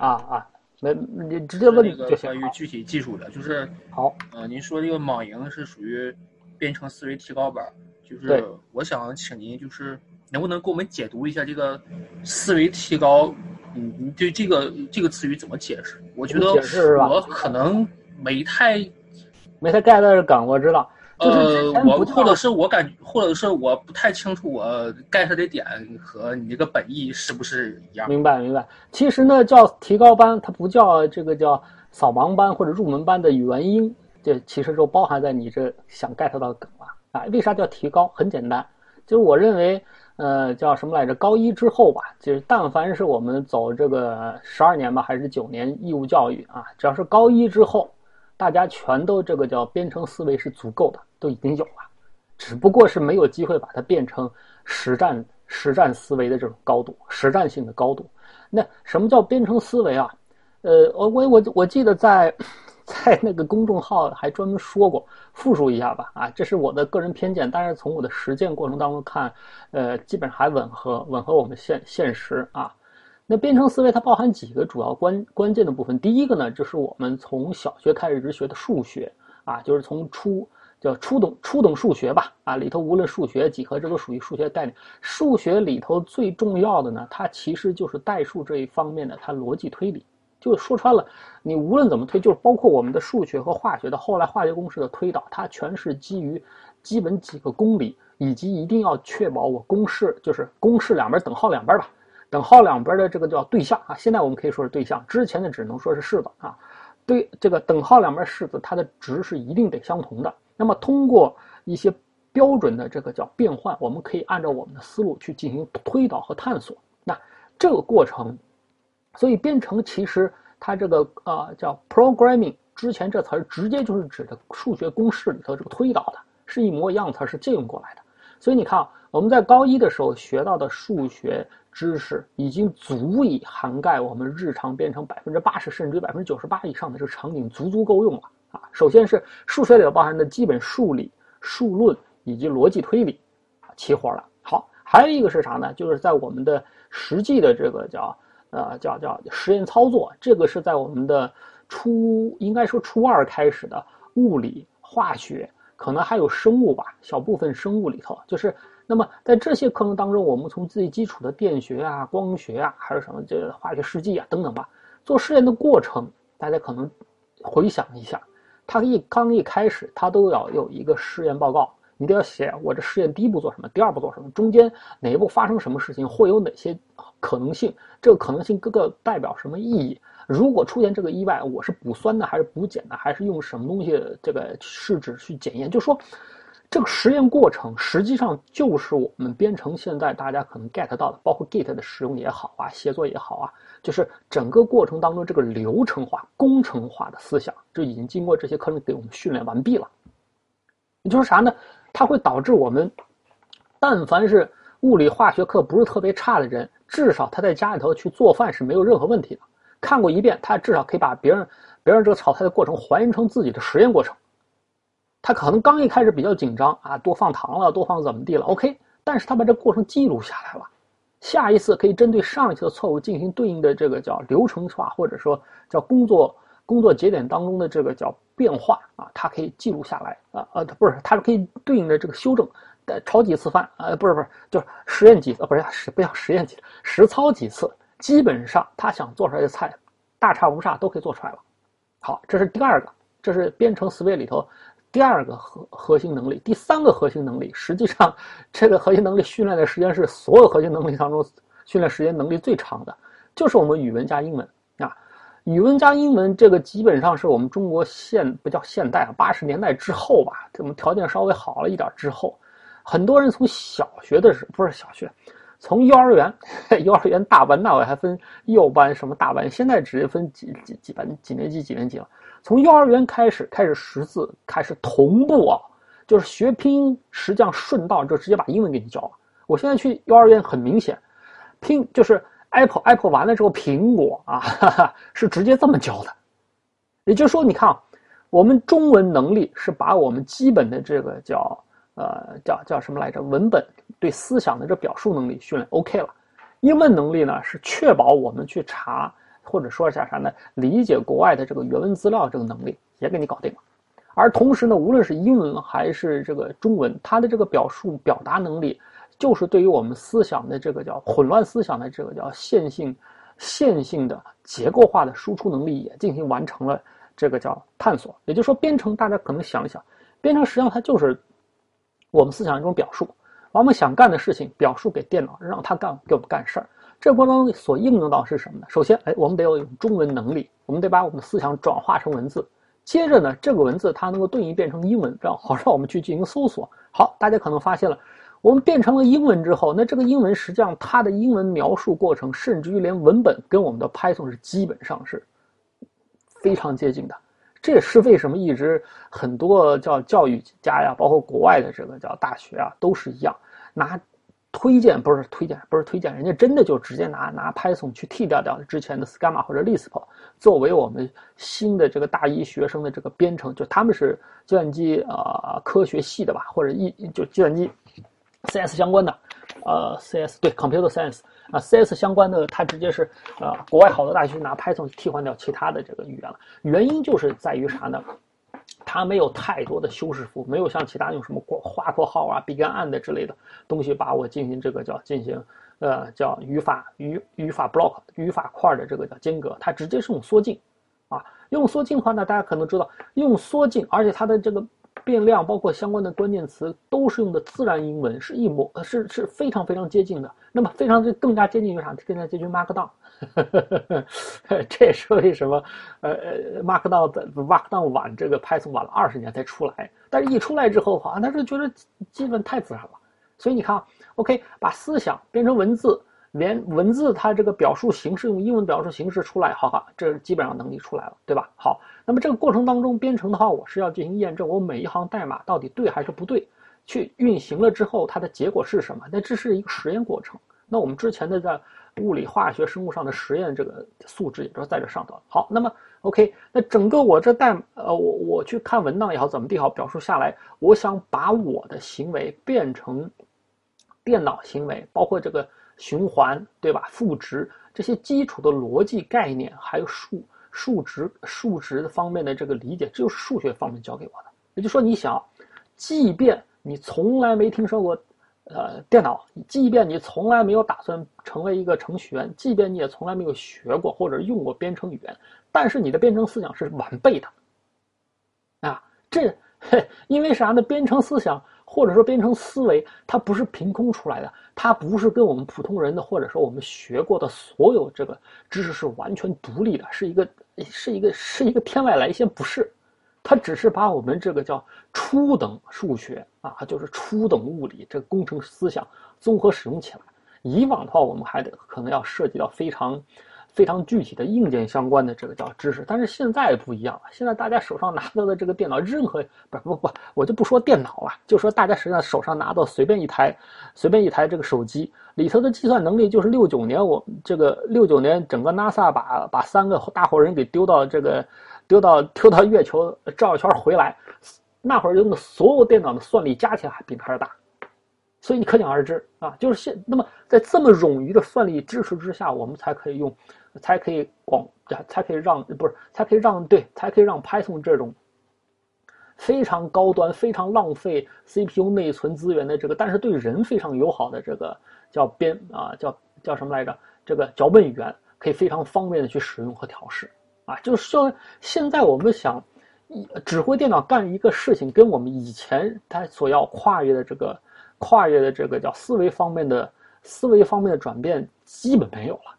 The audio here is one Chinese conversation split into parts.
啊啊，没你直接问那个就行。关于具体技术的，就是好，呃，您说这个网营是属于编程思维提高班儿，就是我想请您就是能不能给我们解读一下这个思维提高？嗯，你对这个这个词语怎么解释？我觉得我可能没太没太 get 到这梗，我知道。呃，我或者是我感，或者是我不太清楚我 get 的点和你这个本意是不是一样？明白明白。其实呢，叫提高班，它不叫这个叫扫盲班或者入门班的原因，这其实就包含在你这想 get 到的梗了啊。为啥叫提高？很简单，就是我认为，呃，叫什么来着？高一之后吧，就是但凡是我们走这个十二年吧，还是九年义务教育啊，只要是高一之后，大家全都这个叫编程思维是足够的，都已经有了。只不过是没有机会把它变成实战实战思维的这种高度，实战性的高度。那什么叫编程思维啊？呃，我我我我记得在在那个公众号还专门说过，复述一下吧。啊，这是我的个人偏见，但是从我的实践过程当中看，呃，基本上还吻合吻合我们现现实啊。那编程思维它包含几个主要关关键的部分。第一个呢，就是我们从小学开始直学的数学啊，就是从初叫初等初等数学吧，啊，里头无论数学、几何，这都属于数学概念。数学里头最重要的呢，它其实就是代数这一方面的它逻辑推理。就说穿了，你无论怎么推，就是包括我们的数学和化学的后来化学公式的推导，它全是基于基本几个公理，以及一定要确保我公式就是公式两边等号两边吧，等号两边的这个叫对象啊。现在我们可以说是对象，之前的只能说是式子啊。对这个等号两边式子，它的值是一定得相同的。那么通过一些标准的这个叫变换，我们可以按照我们的思路去进行推导和探索。那这个过程，所以编程其实它这个啊、呃、叫 programming，之前这词儿直接就是指的数学公式里头这个推导的，是一模一样词儿是借用过来的。所以你看啊，我们在高一的时候学到的数学知识，已经足以涵盖我们日常编程百分之八十甚至于百分之九十八以上的这个场景，足足够用了啊。首先是数学里头包含的基本数理、数论以及逻辑推理，啊，齐活了。好，还有一个是啥呢？就是在我们的实际的这个叫呃叫叫实验操作，这个是在我们的初应该说初二开始的物理、化学。可能还有生物吧，小部分生物里头，就是那么在这些课程当中，我们从最基础的电学啊、光学啊，还有什么这化学试剂啊等等吧，做实验的过程，大家可能回想一下，他一刚一开始，他都要有一个试验报告，你都要写我这试验第一步做什么，第二步做什么，中间哪一步发生什么事情，会有哪些可能性，这个可能性各个代表什么意义。如果出现这个意外，我是补酸的还是补碱的，还是用什么东西这个试纸去检验？就说这个实验过程实际上就是我们编程现在大家可能 get 到的，包括 Git 的使用也好啊，协作也好啊，就是整个过程当中这个流程化、工程化的思想，就已经经过这些课程给我们训练完毕了。也就是啥呢？它会导致我们，但凡是物理化学课不是特别差的人，至少他在家里头去做饭是没有任何问题的。看过一遍，他至少可以把别人别人这个炒菜的过程还原成自己的实验过程。他可能刚一开始比较紧张啊，多放糖了，多放怎么地了，OK，但是他把这过程记录下来了，下一次可以针对上一次的错误进行对应的这个叫流程化，或者说叫工作工作节点当中的这个叫变化啊，他可以记录下来啊呃不是，他是可以对应的这个修正。炒几次饭啊？不是不是，就是实验几次，不是不要实验几次，实操几次。基本上他想做出来的菜，大差不差都可以做出来了。好，这是第二个，这是编程思维里头第二个核核心能力。第三个核心能力，实际上这个核心能力训练的时间是所有核心能力当中训练时间能力最长的，就是我们语文加英文啊。语文加英文这个基本上是我们中国现不叫现代啊，八十年代之后吧，我们条件稍微好了一点之后，很多人从小学的时候不是小学。从幼儿园，幼儿园大班那会还分幼班什么大班，现在直接分几几几班几年级几年级了。从幼儿园开始开始识字，开始同步啊，就是学拼音，实际上顺道就直接把英文给你教了。我现在去幼儿园很明显，拼就是 apple apple 完了之后苹果啊，哈哈，是直接这么教的。也就是说，你看啊，我们中文能力是把我们基本的这个叫呃叫叫什么来着文本。对思想的这表述能力训练 OK 了，英文能力呢是确保我们去查或者说一下啥呢？理解国外的这个原文资料这个能力也给你搞定了。而同时呢，无论是英文还是这个中文，它的这个表述表达能力，就是对于我们思想的这个叫混乱思想的这个叫线性、线性的结构化的输出能力也进行完成了这个叫探索。也就是说，编程大家可能想一想，编程实际上它就是我们思想一种表述，把我们想干的事情表述给电脑，让它干给我们干事儿。这过程当中所应用到是什么呢？首先，哎，我们得有中文能力，我们得把我们的思想转化成文字。接着呢，这个文字它能够对应变成英文，这样好让我们去进行搜索。好，大家可能发现了，我们变成了英文之后，那这个英文实际上它的英文描述过程，甚至于连文本跟我们的 Python 是基本上是非常接近的。这也是为什么一直很多叫教育家呀，包括国外的这个叫大学啊，都是一样拿。推荐不是推荐，不是推荐，人家真的就直接拿拿 Python 去替掉掉之前的 Schema 或者 Lisp，作为我们新的这个大一学生的这个编程，就他们是计算机呃科学系的吧，或者一就计算机 CS 相关的，呃 CS 对 Computer Science 啊 CS 相关的，它直接是呃国外好多大学拿 Python 替换掉其他的这个语言了，原因就是在于啥呢？它没有太多的修饰符，没有像其他用什么括划括号啊、begin and 之类的东西把我进行这个叫进行，呃，叫语法语语法 block 语法块的这个叫间隔，它直接是用缩进，啊，用缩进的话呢，大家可能知道用缩进，而且它的这个。变量包括相关的关键词都是用的自然英文，是一模是是非常非常接近的。那么非常更更加接近于啥？更加接近 Markdown。这也是为什么呃呃 Markdown 在 Markdown 晚这个 Python 晚了二十年才出来，但是一出来之后好像他是觉得基本太自然了。所以你看，OK，把思想变成文字。连文字它这个表述形式用英文表述形式出来，好好，这基本上能力出来了，对吧？好，那么这个过程当中编程的话，我是要进行验证，我每一行代码到底对还是不对，去运行了之后它的结果是什么？那这是一个实验过程。那我们之前的在物理、化学、生物上的实验这个素质也都在这上头。好，那么 OK，那整个我这代呃，我我去看文档也好，怎么地好，表述下来，我想把我的行为变成电脑行为，包括这个。循环对吧？赋值这些基础的逻辑概念，还有数数值数值方面的这个理解，这就是数学方面教给我的。也就是说，你想，即便你从来没听说过，呃，电脑，即便你从来没有打算成为一个程序员，即便你也从来没有学过或者用过编程语言，但是你的编程思想是完备的。啊，这，因为啥呢？编程思想。或者说编程思维，它不是凭空出来的，它不是跟我们普通人的，或者说我们学过的所有这个知识是完全独立的，是一个是一个是一个天外来仙，不是，它只是把我们这个叫初等数学啊，就是初等物理这个工程思想综合使用起来。以往的话，我们还得可能要涉及到非常。非常具体的硬件相关的这个叫知识，但是现在不一样了。现在大家手上拿到的这个电脑，任何不不不，我就不说电脑了，就说大家实际上手上拿到随便一台，随便一台这个手机里头的计算能力，就是六九年我这个六九年整个 NASA 把把三个大伙人给丢到这个丢到丢到月球绕一圈回来，那会儿用的所有电脑的算力加起来比还是大。所以你可想而知啊，就是现那么在这么冗余的算力支持之下，我们才可以用，才可以广，才可以让不是，才可以让对，才可以让 Python 这种非常高端、非常浪费 CPU 内存资源的这个，但是对人非常友好的这个叫编啊，叫叫什么来着？这个脚本语言可以非常方便的去使用和调试啊。就是说，现在我们想指挥电脑干一个事情，跟我们以前它所要跨越的这个。跨越的这个叫思维方面的思维方面的转变基本没有了，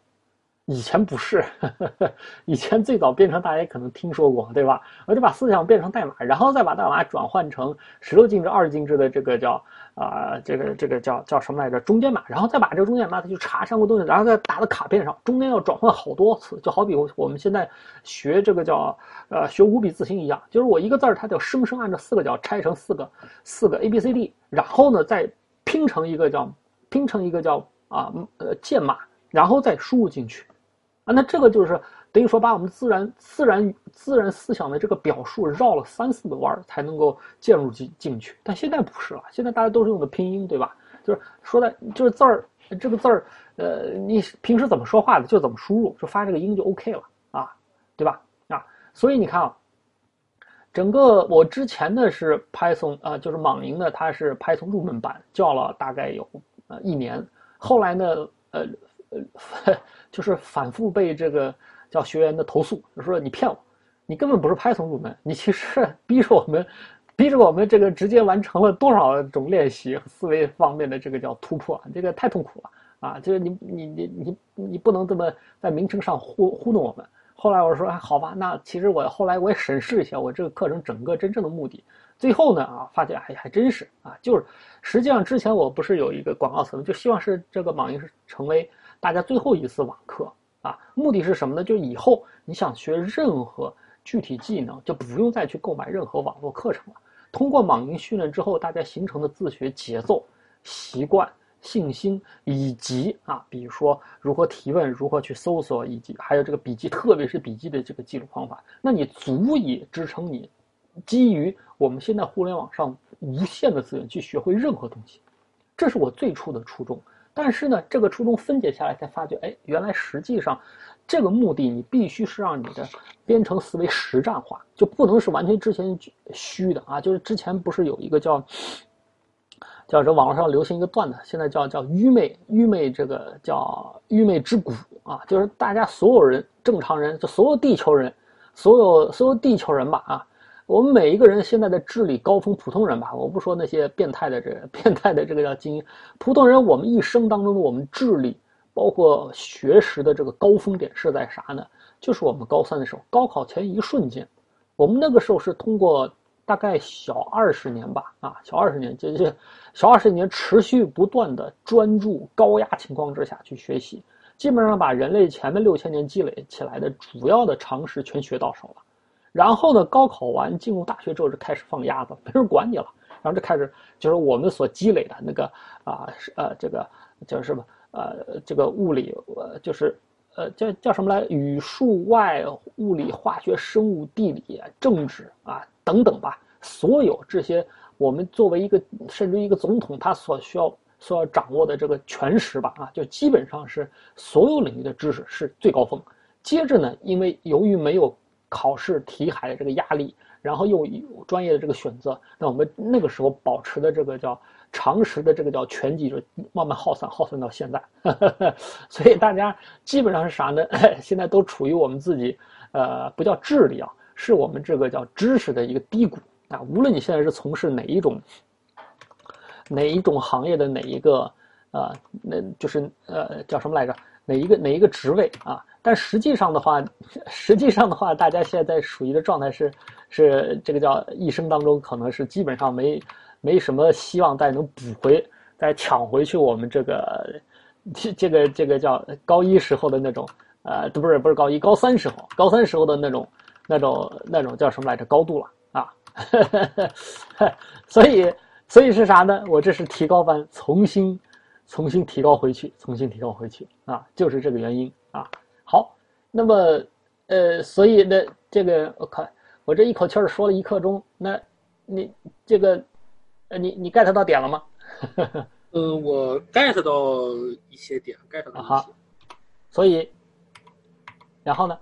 以前不是，以前最早编程大家可能听说过，对吧？我就把思想变成代码，然后再把代码转换成十六进制、二进制的这个叫啊，这个这个叫叫什么来着？中间码，然后再把这个中间码它就查上个东西，然后再打到卡片上，中间要转换好多次，就好比我们现在学这个叫呃学五笔字形一样，就是我一个字儿它就生生按照四个角拆成四个四个 A B C D。然后呢，再拼成一个叫拼成一个叫啊呃键码，然后再输入进去，那这个就是等于说把我们自然自然自然思想的这个表述绕了三四个弯儿才能够进入进进去。但现在不是了，现在大家都是用的拼音，对吧？就是说的就是字儿这个字儿，呃，你平时怎么说话的就怎么输入，就发这个音就 OK 了啊，对吧？啊，所以你看啊，整个我之前的是 Python 啊，就是莽营的，它是 Python 入门版，教了大概有呃一年，后来呢，呃呃，就是反复被这个叫学员的投诉，就说你骗我，你根本不是 Python 入门，你其实逼着我们。逼着我们这个直接完成了多少种练习思维方面的这个叫突破，这个太痛苦了啊！就是你你你你你不能这么在名称上糊糊弄我们。后来我说好吧，那其实我后来我也审视一下我这个课程整个真正的目的。最后呢啊，发现还还真是啊，就是实际上之前我不是有一个广告词，就希望是这个网银是成为大家最后一次网课啊。目的是什么呢？就以后你想学任何具体技能，就不用再去购买任何网络课程了。通过网银训练之后，大家形成的自学节奏、习惯、信心，以及啊，比如说如何提问、如何去搜索，以及还有这个笔记，特别是笔记的这个记录方法，那你足以支撑你基于我们现在互联网上无限的资源去学会任何东西。这是我最初的初衷。但是呢，这个初衷分解下来才发觉，哎，原来实际上。这个目的，你必须是让你的编程思维实战化，就不能是完全之前虚的啊！就是之前不是有一个叫叫这网络上流行一个段子，现在叫叫愚昧愚昧这个叫愚昧之谷啊！就是大家所有人正常人，就所有地球人，所有所有地球人吧啊！我们每一个人现在的智力高峰，普通人吧，我不说那些变态的这个 变态的这个叫精英，普通人，我们一生当中的我们智力。包括学识的这个高峰点是在啥呢？就是我们高三的时候，高考前一瞬间，我们那个时候是通过大概小二十年吧，啊，小二十年，这这小二十年持续不断的专注高压情况之下去学习，基本上把人类前面六千年积累起来的主要的常识全学到手了。然后呢，高考完进入大学之后就开始放鸭子，没人管你了，然后就开始就是我们所积累的那个啊，是呃，这个叫什么？呃，这个物理，呃，就是，呃，叫叫什么来？语数外、物理、化学、生物、地理、政治啊，等等吧。所有这些，我们作为一个，甚至一个总统，他所需要、所要掌握的这个全识吧，啊，就基本上是所有领域的知识是最高峰。接着呢，因为由于没有考试题海的这个压力，然后又有专业的这个选择，那我们那个时候保持的这个叫。常识的这个叫全集，就慢慢耗散，耗散到现在，所以大家基本上是啥呢？现在都处于我们自己，呃，不叫智力啊，是我们这个叫知识的一个低谷啊。无论你现在是从事哪一种，哪一种行业的哪一个，呃，那就是呃叫什么来着？哪一个哪一个职位啊？但实际上的话，实际上的话，大家现在属于的状态是，是这个叫一生当中可能是基本上没。没什么希望再能补回、再抢回去我们这个、这、这个、这个叫高一时候的那种，呃，不是不是高一，高三时候，高三时候的那种、那种、那种叫什么来着？高度了啊！所以，所以是啥呢？我这是提高班，重新、重新提高回去，重新提高回去啊！就是这个原因啊。好，那么，呃，所以呢这个我看我这一口气儿说了一刻钟，那你这个。呃，你你 get 到点了吗？嗯，我 get 到一些点，get 到一些。所以，然后呢？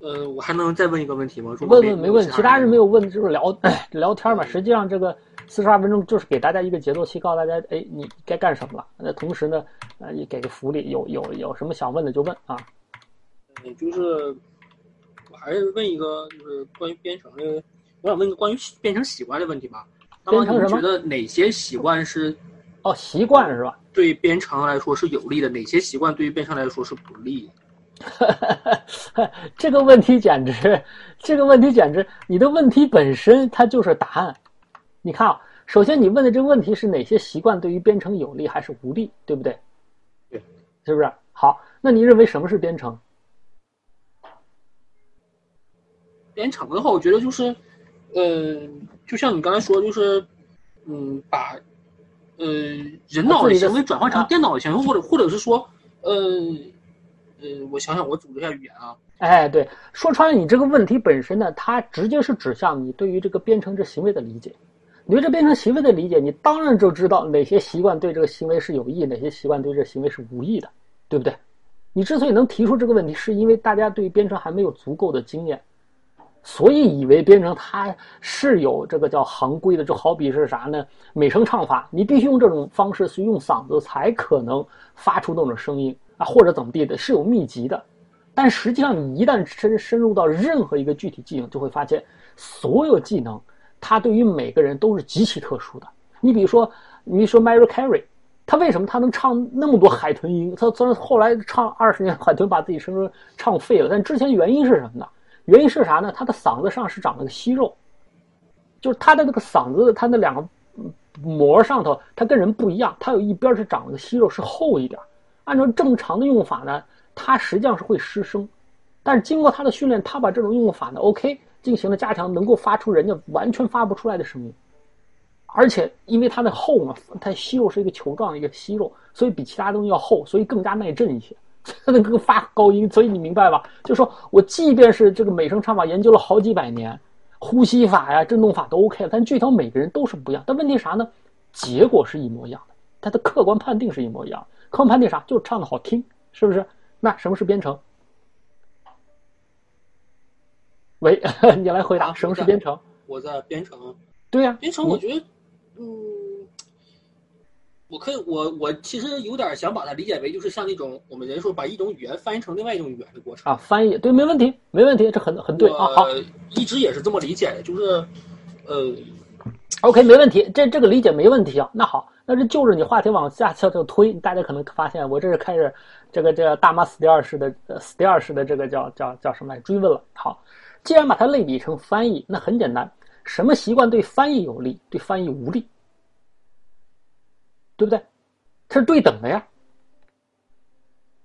呃，我还能再问一个问题吗？问问没问，其他人没有问，就是聊 聊天嘛。实际上，这个四十二分钟就是给大家一个节奏期，告诉大家，哎，你该干什么了。那同时呢，呃，也给个福利，有有有什么想问的就问啊。嗯，就是我还是问一个，就是关于编程的，我想问一个关于编程习惯的问题吧。编程什么？觉得哪些习惯是？哦，习惯是吧？对编程来说是有利的，哪些习惯对于编程来说是不利？这个问题简直，这个问题简直，你的问题本身它就是答案。你看啊，首先你问的这个问题是哪些习惯对于编程有利还是无利，对不对？对，是不是？好，那你认为什么是编程？编程的话，我觉得就是，呃。就像你刚才说，就是，嗯，把，呃，人脑的行为转换成电脑的行为，或者或者是说，呃，呃，我想想，我组织一下语言啊。哎，对，说穿了，你这个问题本身呢，它直接是指向你对于这个编程这行为的理解。你对这编程行为的理解，你当然就知道哪些习惯对这个行为是有益，哪些习惯对这个行为是无益的，对不对？你之所以能提出这个问题，是因为大家对编程还没有足够的经验，所以以为编程它是有这个叫行规的。就好比是啥呢？美声唱法，你必须用这种方式去用嗓子才可能发出那种声音啊，或者怎么地的，是有秘籍的。但实际上，你一旦深深入到任何一个具体技能，就会发现，所有技能它对于每个人都是极其特殊的。你比如说，你说 Mary Carey。他为什么他能唱那么多海豚音？他虽然后来唱二十年海豚，把自己声唱废了，但之前原因是什么呢？原因是啥呢？他的嗓子上是长了个息肉，就是他的那个嗓子，他那两个膜上头，他跟人不一样，他有一边是长了个息肉，是厚一点。按照正常的用法呢，他实际上是会失声，但是经过他的训练，他把这种用法呢，OK 进行了加强，能够发出人家完全发不出来的声音。而且因为它的厚嘛，它息肉是一个球状的一个息肉，所以比其他东西要厚，所以更加耐震一些，它能够发高音。所以你明白吧？就说我即便是这个美声唱法研究了好几百年，呼吸法呀、振动法都 OK，但具体每个人都是不一样。但问题啥呢？结果是一模一样的，它的客观判定是一模一样。客观判定啥？就是唱的好听，是不是？那什么是编程？喂，你来回答，什么是编程？我在编程。对呀，编程，我觉得。嗯，我可以，我我其实有点想把它理解为，就是像那种我们人说把一种语言翻译成另外一种语言的过程啊。翻译对，没问题，没问题，这很很对啊。好，一直也是这么理解的，就是呃，OK，没问题，这这个理解没问题啊。那好，那这就是你话题往下悄悄推，大家可能发现我这是开始这个这大妈死第二式的死第二式的这个叫叫叫什么来追问了。好，既然把它类比成翻译，那很简单。什么习惯对翻译有利，对翻译无利，对不对？它是对等的呀。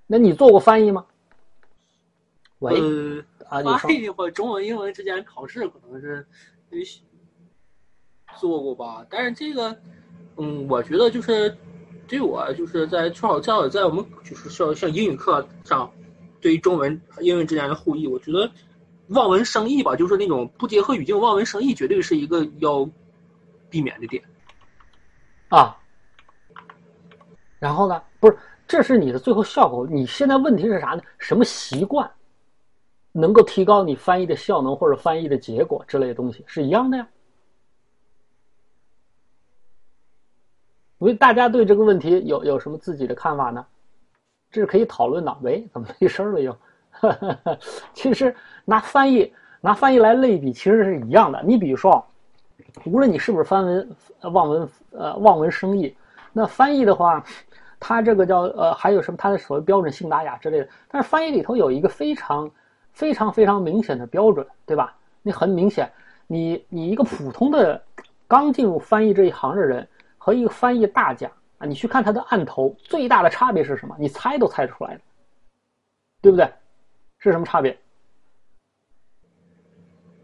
那你做过翻译吗？喂，啊，翻译或中文、英文之间考试可能是做过吧。但是这个，嗯，我觉得就是对我就是在至少在在我们就是像像英语课上，对于中文、英文之间的互译，我觉得。望文生义吧，就是那种不结合语境，望文生义绝对是一个要避免的点啊。然后呢，不是，这是你的最后效果。你现在问题是啥呢？什么习惯能够提高你翻译的效能或者翻译的结果之类的东西是一样的呀？为大家对这个问题有有什么自己的看法呢？这是可以讨论的。喂，怎么没声了又？其实拿翻译拿翻译来类比，其实是一样的。你比如说，无论你是不是翻文望文呃望文生义，那翻译的话，它这个叫呃还有什么？它的所谓标准信达雅之类的。但是翻译里头有一个非常非常非常明显的标准，对吧？你很明显，你你一个普通的刚进入翻译这一行的人和一个翻译大家啊，你去看他的案头，最大的差别是什么？你猜都猜出来，对不对？是什么差别？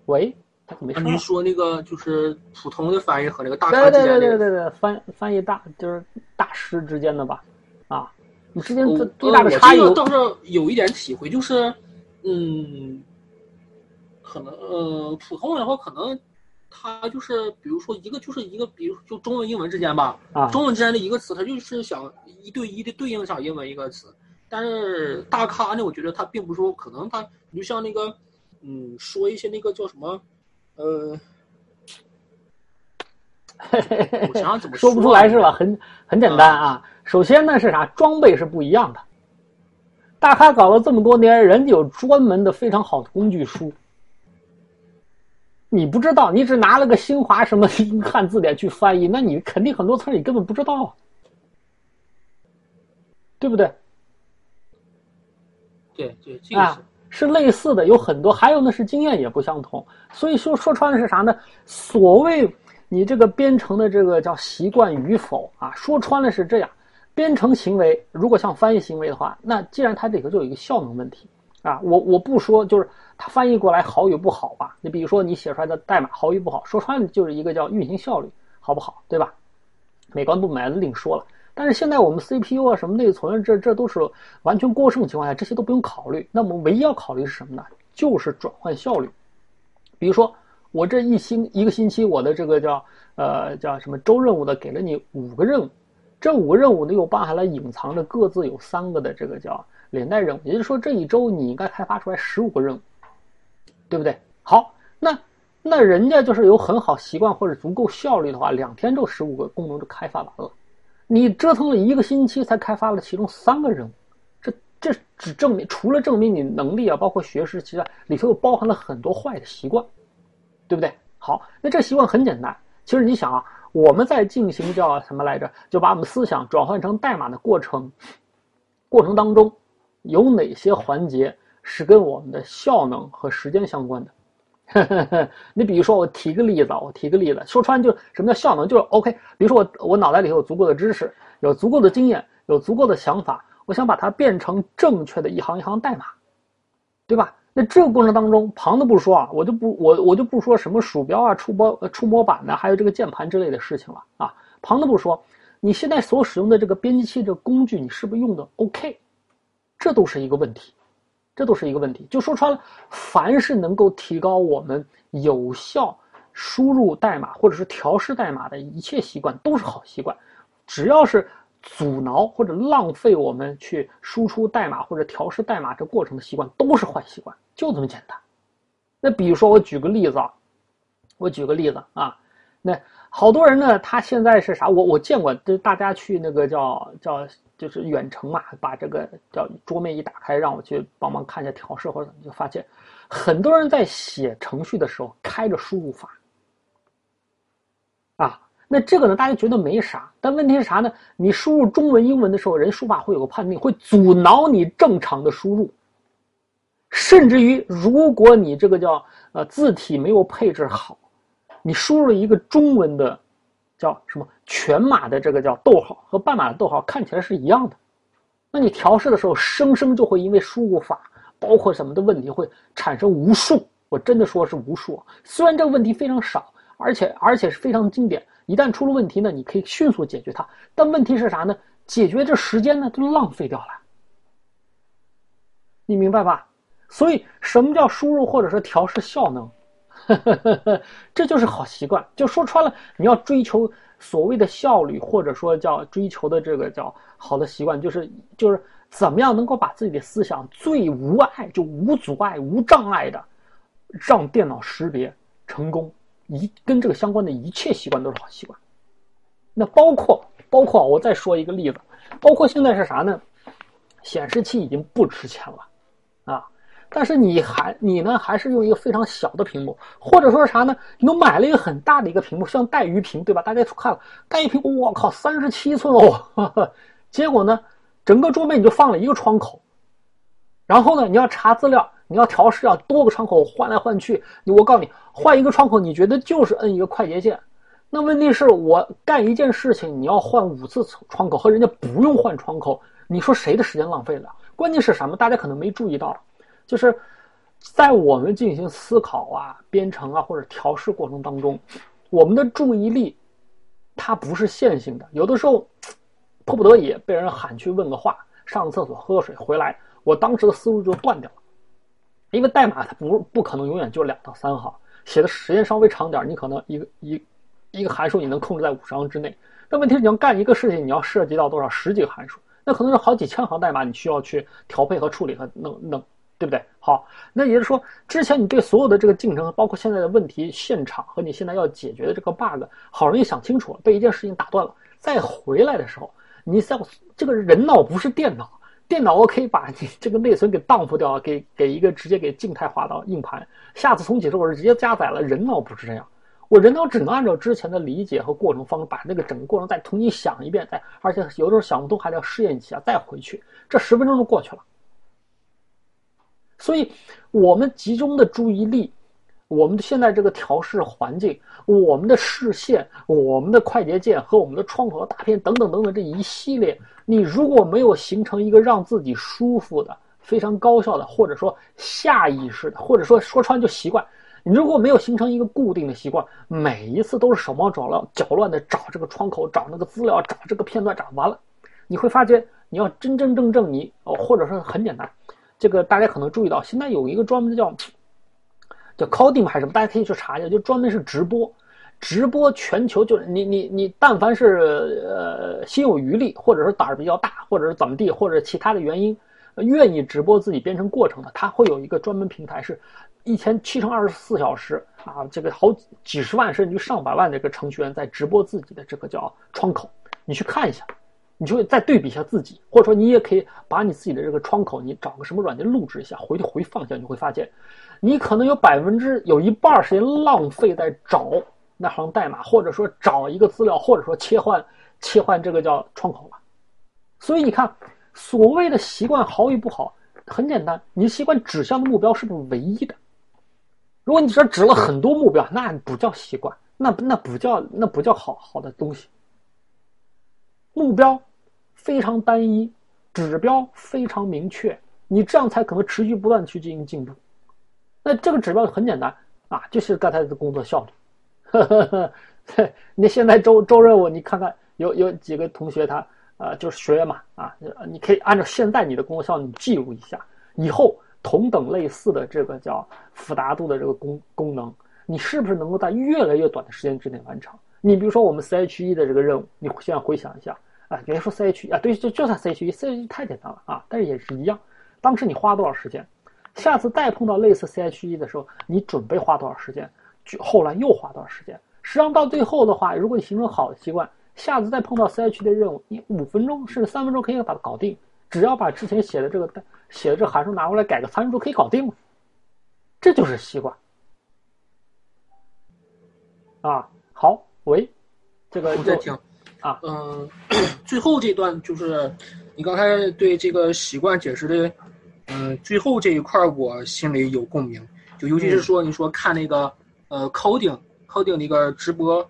喂，他怎么没您说那个就是普通的翻译和那个大咖之间的？对对对对对，翻翻译大就是大师之间的吧？啊，你之间最最大的差异？倒是有一点体会，就是嗯，可能呃，普通的话可能他就是比如说一个就是一个，比如就中文英文之间吧，啊，中文之间的一个词，他就是想一对一的对应上英文一个词。但是大咖呢，我觉得他并不是说可能他，你就像那个，嗯，说一些那个叫什么，呃，我想想怎么 说不出来是吧？很很简单啊。首先呢是啥？装备是不一样的。大咖搞了这么多年，人家有专门的非常好的工具书，你不知道，你只拿了个新华什么 汉字典去翻译，那你肯定很多词你根本不知道啊，对不对？对对，这个是是类似的，有很多，还有呢是经验也不相同。所以说说穿了是啥呢？所谓你这个编程的这个叫习惯与否啊，说穿了是这样。编程行为如果像翻译行为的话，那既然它这个就有一个效能问题啊，我我不说就是它翻译过来好与不好吧。你比如说你写出来的代码好与不好，说穿了就是一个叫运行效率好不好，对吧？美观不美另说了。但是现在我们 CPU 啊什么内存，这这都是完全过剩情况下，这些都不用考虑。那么唯一要考虑是什么呢？就是转换效率。比如说我这一星一个星期，我的这个叫呃叫什么周任务的，给了你五个任务，这五个任务呢又包含了隐藏的各自有三个的这个叫连带任务，也就是说这一周你应该开发出来十五个任务，对不对？好，那那人家就是有很好习惯或者足够效率的话，两天就十五个功能就开发完了。你折腾了一个星期才开发了其中三个任务，这这只证明除了证明你能力啊，包括学识，其实里头又包含了很多坏的习惯。对不对？好，那这习惯很简单。其实你想啊，我们在进行叫什么来着？就把我们思想转换成代码的过程，过程当中有哪些环节是跟我们的效能和时间相关的？你比如说，我提个例子，我提个例子，说穿就什么叫效能？就是 OK。比如说我我脑袋里有足够的知识，有足够的经验，有足够的想法，我想把它变成正确的一行一行代码，对吧？那这个过程当中，旁的不说啊，我就不我我就不说什么鼠标啊、触摸触摸板呢，还有这个键盘之类的事情了啊。旁的不说，你现在所使用的这个编辑器这个工具，你是不是用的 OK？这都是一个问题，这都是一个问题。就说穿了，凡是能够提高我们有效输入代码或者是调试代码的一切习惯，都是好习惯，只要是。阻挠或者浪费我们去输出代码或者调试代码这过程的习惯都是坏习惯，就这么简单。那比如说，我举个例子啊，我举个例子啊，那好多人呢，他现在是啥？我我见过，就大家去那个叫叫就是远程嘛，把这个叫桌面一打开，让我去帮忙看一下调试或者怎么，就发现很多人在写程序的时候开着输入法啊。那这个呢，大家觉得没啥，但问题是啥呢？你输入中文、英文的时候，人输法会有个判定，会阻挠你正常的输入。甚至于，如果你这个叫呃字体没有配置好，你输入了一个中文的叫什么全码的这个叫逗号和半码的逗号看起来是一样的，那你调试的时候，生生就会因为输入法包括什么的问题会产生无数。我真的说是无数，虽然这个问题非常少，而且而且是非常经典。一旦出了问题呢，你可以迅速解决它。但问题是啥呢？解决这时间呢，都浪费掉了。你明白吧？所以什么叫输入或者说调试效能？这就是好习惯。就说穿了，你要追求所谓的效率，或者说叫追求的这个叫好的习惯，就是就是怎么样能够把自己的思想最无碍、就无阻碍、无障碍的让电脑识别成功。一跟这个相关的一切习惯都是好习惯，那包括包括我再说一个例子，包括现在是啥呢？显示器已经不值钱了，但是你还你呢还是用一个非常小的屏幕，或者说是啥呢？你都买了一个很大的一个屏幕，像带鱼屏对吧？大家去看了带鱼屏，我靠，三十七寸哦，结果呢，整个桌面你就放了一个窗口，然后呢，你要查资料。你要调试啊，多个窗口换来换去，我告诉你，换一个窗口，你觉得就是摁一个快捷键。那问题是我干一件事情，你要换五次窗口，和人家不用换窗口，你说谁的时间浪费了？关键是什么？大家可能没注意到，就是在我们进行思考啊、编程啊或者调试过程当中，我们的注意力它不是线性的，有的时候迫不得已被人喊去问个话，上个厕所喝个水回来，我当时的思路就断掉了。因为代码它不不可能永远就两到三行，写的时间稍微长点，你可能一个一一个函数你能控制在五十行之内。但问题是你要干一个事情，你要涉及到多少十几个函数，那可能是好几千行代码，你需要去调配和处理和弄弄，对不对？好，那也就是说，之前你对所有的这个进程，包括现在的问题现场和你现在要解决的这个 bug，好容易想清楚了，被一件事情打断了，再回来的时候，你在这个人脑不是电脑。电脑我可以把你这个内存给荡付掉，给给一个直接给静态化到硬盘，下次重启的时候我是直接加载了。人脑不是这样，我人脑只能按照之前的理解和过程方式，把那个整个过程再重新想一遍，再而且有的时候想不通还得要试验一下再回去，这十分钟就过去了。所以，我们集中的注意力。我们现在这个调试环境，我们的视线，我们的快捷键和我们的窗口、大片等等等等这一系列，你如果没有形成一个让自己舒服的、非常高效的，或者说下意识的，或者说说穿就习惯，你如果没有形成一个固定的习惯，每一次都是手忙脚乱、脚乱的找这个窗口、找那个资料、找这个片段，找完了，你会发现，你要真真正正你哦，或者说很简单，这个大家可能注意到，现在有一个专门的叫。叫 Coding 还是什么，大家可以去查一下，就专门是直播，直播全球就你你你，但凡是呃心有余力，或者是胆儿比较大，或者是怎么地，或者其他的原因，愿意直播自己编程过程的，他会有一个专门平台，是一天七乘二十四小时啊，这个好几十万甚至上百万的一个程序员在直播自己的这个叫窗口，你去看一下。你就会再对比一下自己，或者说你也可以把你自己的这个窗口，你找个什么软件录制一下，回去回放一下，你会发现，你可能有百分之有一半时间浪费在找那行代码，或者说找一个资料，或者说切换切换这个叫窗口了。所以你看，所谓的习惯好与不好，很简单，你习惯指向的目标是不是唯一的？如果你这指了很多目标，那不叫习惯，那那不叫那不叫好好的东西。目标。非常单一，指标非常明确，你这样才可能持续不断去进行进步。那这个指标很简单啊，就是刚才的工作效率。你现在周周任务，你看看有有几个同学他啊就是学员嘛啊，你可以按照现在你的工作效率记录一下，以后同等类似的这个叫复杂度的这个功功能，你是不是能够在越来越短的时间之内完成？你比如说我们 C H E 的这个任务，你现在回想一下。啊，别说 C H E 啊，对，就就算 C H E，C H E 太简单了啊，但是也是一样。当时你花多少时间，下次再碰到类似 C H E 的时候，你准备花多少时间，就后来又花多少时间。实际上到最后的话，如果你形成好的习惯，下次再碰到 C H E 的任务，你五分钟甚至三分钟可以把它搞定，只要把之前写的这个写的这函数拿过来改个参数，可以搞定了。这就是习惯。啊，好，喂，这个我在听。啊，嗯，最后这段就是你刚才对这个习惯解释的，嗯，最后这一块我心里有共鸣，就尤其是说你说看那个呃 coding coding 那个直播，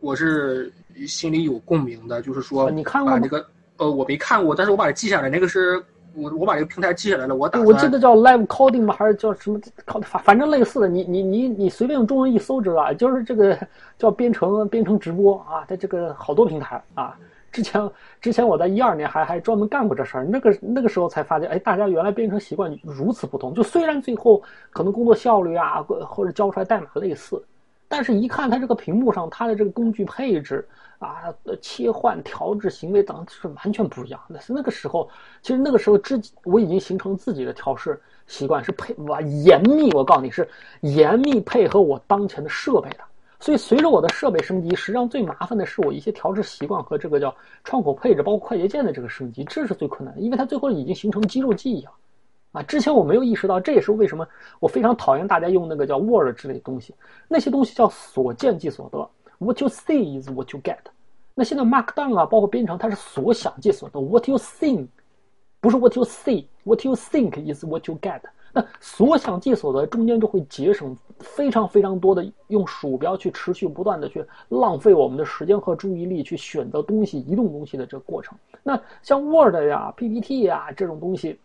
我是心里有共鸣的，就是说你看过那个呃我没看过，但是我把它记下来，那个是。我我把这个平台记下来了，我打。我记得叫 Live Coding 吗？还是叫什么？反反正类似的，你你你你随便用中文一搜，知道就是这个 叫编程编程直播啊，在这个好多平台啊。之前之前我在一二年还还专门干过这事儿，那个那个时候才发现，哎，大家原来编程习惯如此不同。就虽然最后可能工作效率啊，或者交出来代码类似，但是一看它这个屏幕上它的这个工具配置。啊，切换调制行为等是完全不一样。那是那个时候，其实那个时候之我已经形成自己的调试习惯，是配哇严密。我告诉你是严密配合我当前的设备的。所以随着我的设备升级，实际上最麻烦的是我一些调制习惯和这个叫窗口配置，包括快捷键的这个升级，这是最困难的，因为它最后已经形成肌肉记忆了。啊，之前我没有意识到，这也是为什么我非常讨厌大家用那个叫 Word 之类的东西，那些东西叫所见即所得。What you see is what you get。那现在 Markdown 啊，包括编程，它是所想即所得。What you think，不是 What you see。What you think is what you get。那所想即所得，中间就会节省非常非常多的用鼠标去持续不断的去浪费我们的时间和注意力去选择东西、移动东西的这个过程。那像 Word 呀、PPT 呀这种东西，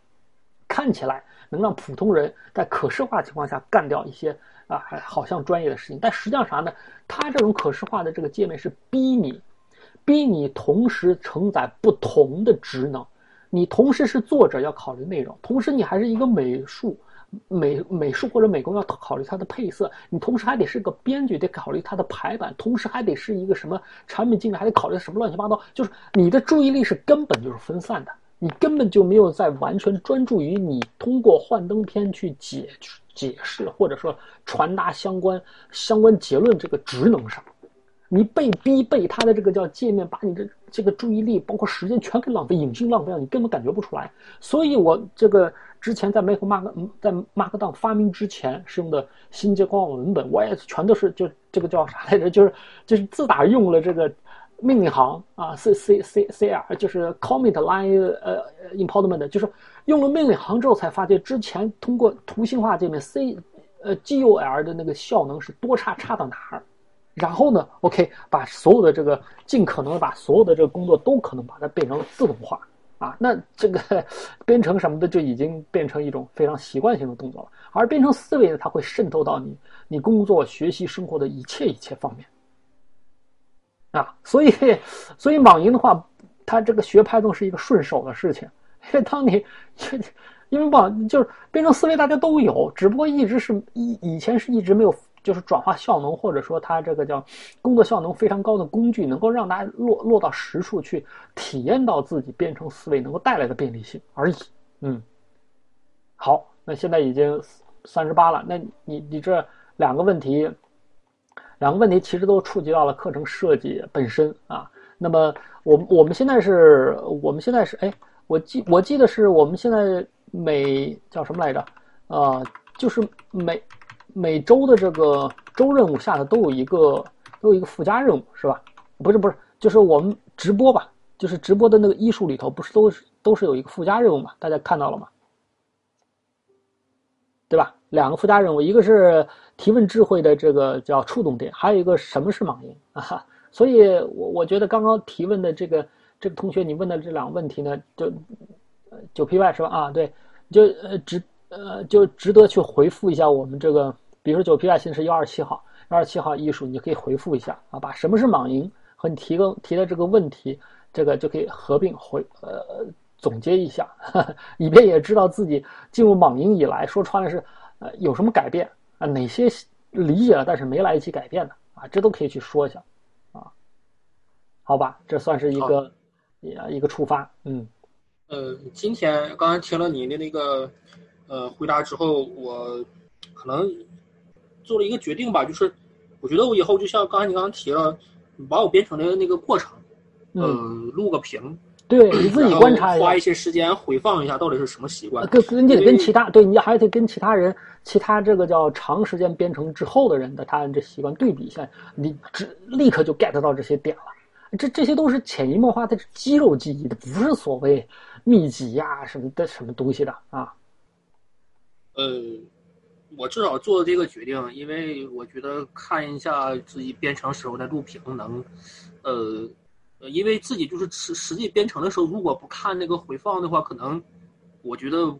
看起来能让普通人在可视化情况下干掉一些。啊，还好像专业的事情，但实际上啥呢？它这种可视化的这个界面是逼你，逼你同时承载不同的职能。你同时是作者要考虑内容，同时你还是一个美术美美术或者美工要考虑它的配色，你同时还得是个编剧得考虑它的排版，同时还得是一个什么产品经理还得考虑什么乱七八糟，就是你的注意力是根本就是分散的，你根本就没有在完全专注于你通过幻灯片去解。解释或者说传达相关相关结论这个职能上，你被逼被他的这个叫界面把你的这个注意力包括时间全给浪费，隐性浪费了，你根本感觉不出来。所以我这个之前在 Make Mark 在 Markdown 发明之前使用的新接官网文本，我也全都是就这个叫啥来着？就是就是自打用了这个。命令行啊，C C C C R 就是 Commit Line 呃 Important，就是用了命令行之后才发现，之前通过图形化界面 C 呃 G U L 的那个效能是多差差到哪儿，然后呢，OK 把所有的这个尽可能的把所有的这个工作都可能把它变成自动化啊，那这个 编程什么的就已经变成一种非常习惯性的动作了，而编程思维呢，它会渗透到你你工作、学习、生活的一切一切方面。啊，所以，所以网银的话，它这个学 Python 是一个顺手的事情，因为当你因为网，就是编程思维大家都有，只不过一直是以以前是一直没有，就是转化效能或者说它这个叫工作效能非常高的工具，能够让大家落落到实处去体验到自己编程思维能够带来的便利性而已。嗯，好，那现在已经三十八了，那你你这两个问题，两个问题其实都触及到了课程设计本身啊。那么我我们现在是我们现在是哎。我记我记得是我们现在每叫什么来着？呃，就是每每周的这个周任务下的都有一个都有一个附加任务是吧？不是不是，就是我们直播吧，就是直播的那个艺术里头不是都是都是有一个附加任务嘛？大家看到了吗？对吧？两个附加任务，一个是提问智慧的这个叫触动点，还有一个什么是盲音啊？所以我我觉得刚刚提问的这个。这个同学，你问的这两个问题呢，就九 P Y 是吧？啊，对，就呃值呃就值得去回复一下我们这个，比如说九 P Y 现在是幺二七号，幺二七号艺术，你可以回复一下啊，把什么是莽赢和你提个提的这个问题，这个就可以合并回呃总结一下，以便也知道自己进入莽赢以来，说穿了是呃有什么改变啊，哪些理解了但是没来得及改变的啊，这都可以去说一下啊，好吧，这算是一个。呀，一个触发，嗯，呃，今天刚才听了你的那个呃回答之后，我可能做了一个决定吧，就是我觉得我以后就像刚才你刚刚提了，把我编程的那个过程，嗯，录个屏，对，你自己观察一下，花一些时间回放一下到底是什么习惯，跟你得跟其他，对你还得跟其他人，其他这个叫长时间编程之后的人的他这习惯对比一下，你只立刻就 get 到这些点了。这这些都是潜移默化的肌肉记忆的，不是所谓秘籍呀什么的什么东西的啊。呃，我至少做了这个决定，因为我觉得看一下自己编程时候的录屏能，呃，因为自己就是实实际编程的时候，如果不看那个回放的话，可能我觉得。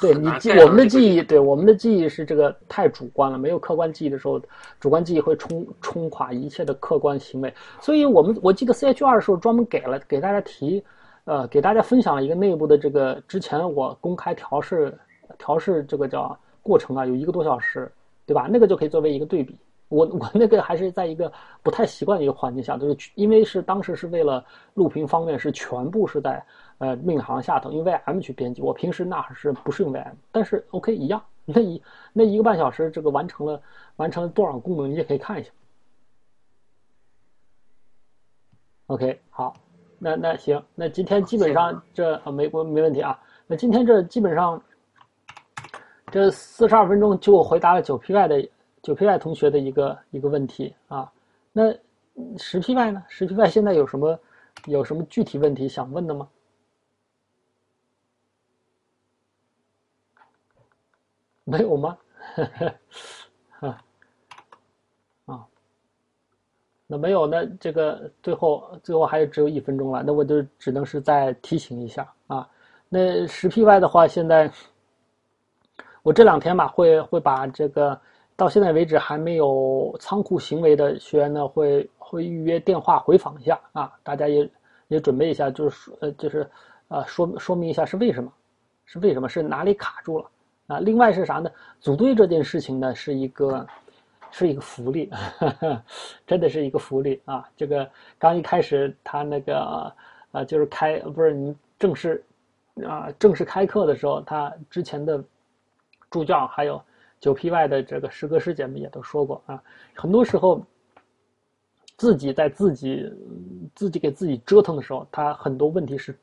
对你记我们的记忆，对我们的记忆是这个太主观了，没有客观记忆的时候，主观记忆会冲冲垮一切的客观行为。所以我们我记得 C H 二的时候专门给了给大家提，呃，给大家分享了一个内部的这个之前我公开调试调试这个叫过程啊，有一个多小时，对吧？那个就可以作为一个对比。我我那个还是在一个不太习惯的一个环境下，就是因为是当时是为了录屏方面是全部是在。呃，命令行下头用 VM 去编辑，我平时那是不是用 VM？但是 OK 一样，那一那一个半小时，这个完成了完成了多少功能，你也可以看一下。OK，好，那那行，那今天基本上这啊没没问题啊。那今天这基本上这四十二分钟就回答了九 PY 的九 PY 同学的一个一个问题啊。那十 PY 呢？十 PY 现在有什么有什么具体问题想问的吗？没有吗？啊啊，那没有，那这个最后最后还只有一分钟了，那我就只能是再提醒一下啊。那十 P Y 的话，现在 我这两天吧，会会把这个到现在为止还没有仓库行为的学员呢，会会预约电话回访一下啊。大家也也准备一下，就是呃就是呃说说明一下是为什么，是为什么是哪里卡住了。啊，另外是啥呢？组队这件事情呢，是一个，是一个福利，真的是一个福利啊！这个刚一开始他那个，呃，就是开不是你正式，啊，正式开课的时候，他之前的助教还有九 P Y 的这个师哥师姐们也都说过啊，很多时候自己在自己自己给自己折腾的时候，他很多问题是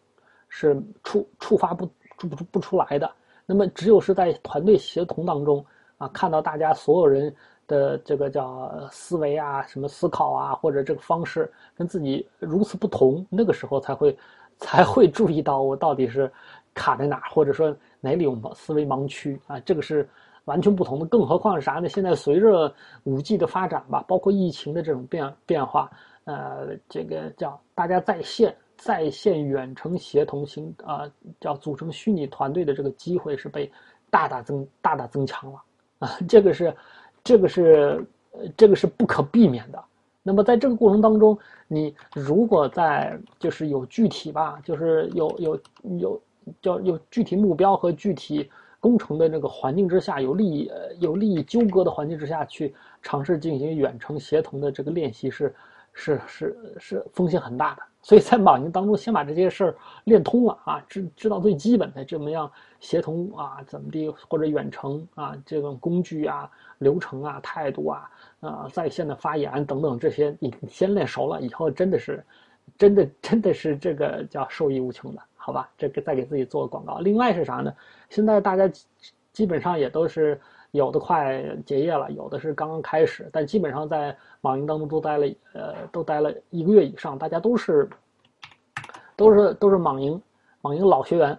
是触触发不不不不出来的。那么，只有是在团队协同当中啊，看到大家所有人的这个叫思维啊、什么思考啊，或者这个方式跟自己如此不同，那个时候才会才会注意到我到底是卡在哪，或者说哪里有思维盲区啊。这个是完全不同的。更何况是啥呢？现在随着五 G 的发展吧，包括疫情的这种变变化，呃，这个叫大家在线。在线远程协同型啊，叫组成虚拟团队的这个机会是被大大增大大增强了 啊，这个是这个是这个是不可避免的。那么在这个过程当中，你如果在就是有具体吧，就是有有有叫有具体目标和具体工程的那个环境之下，有利益有利益纠葛的环境之下去尝试进行远程协同的这个练习是是是是风险很大的。所以在网营当中，先把这些事儿练通了啊，知知道最基本的这么样协同啊，怎么地或者远程啊，这种工具啊、流程啊、态度啊、啊在线的发言等等这些，你先练熟了以后，真的是，真的真的是这个叫受益无穷的，好吧？这个再给自己做个广告。另外是啥呢？现在大家基本上也都是有的快结业了，有的是刚刚开始，但基本上在。网银当中都待了，呃，都待了一个月以上，大家都是，都是都是网银，网银老学员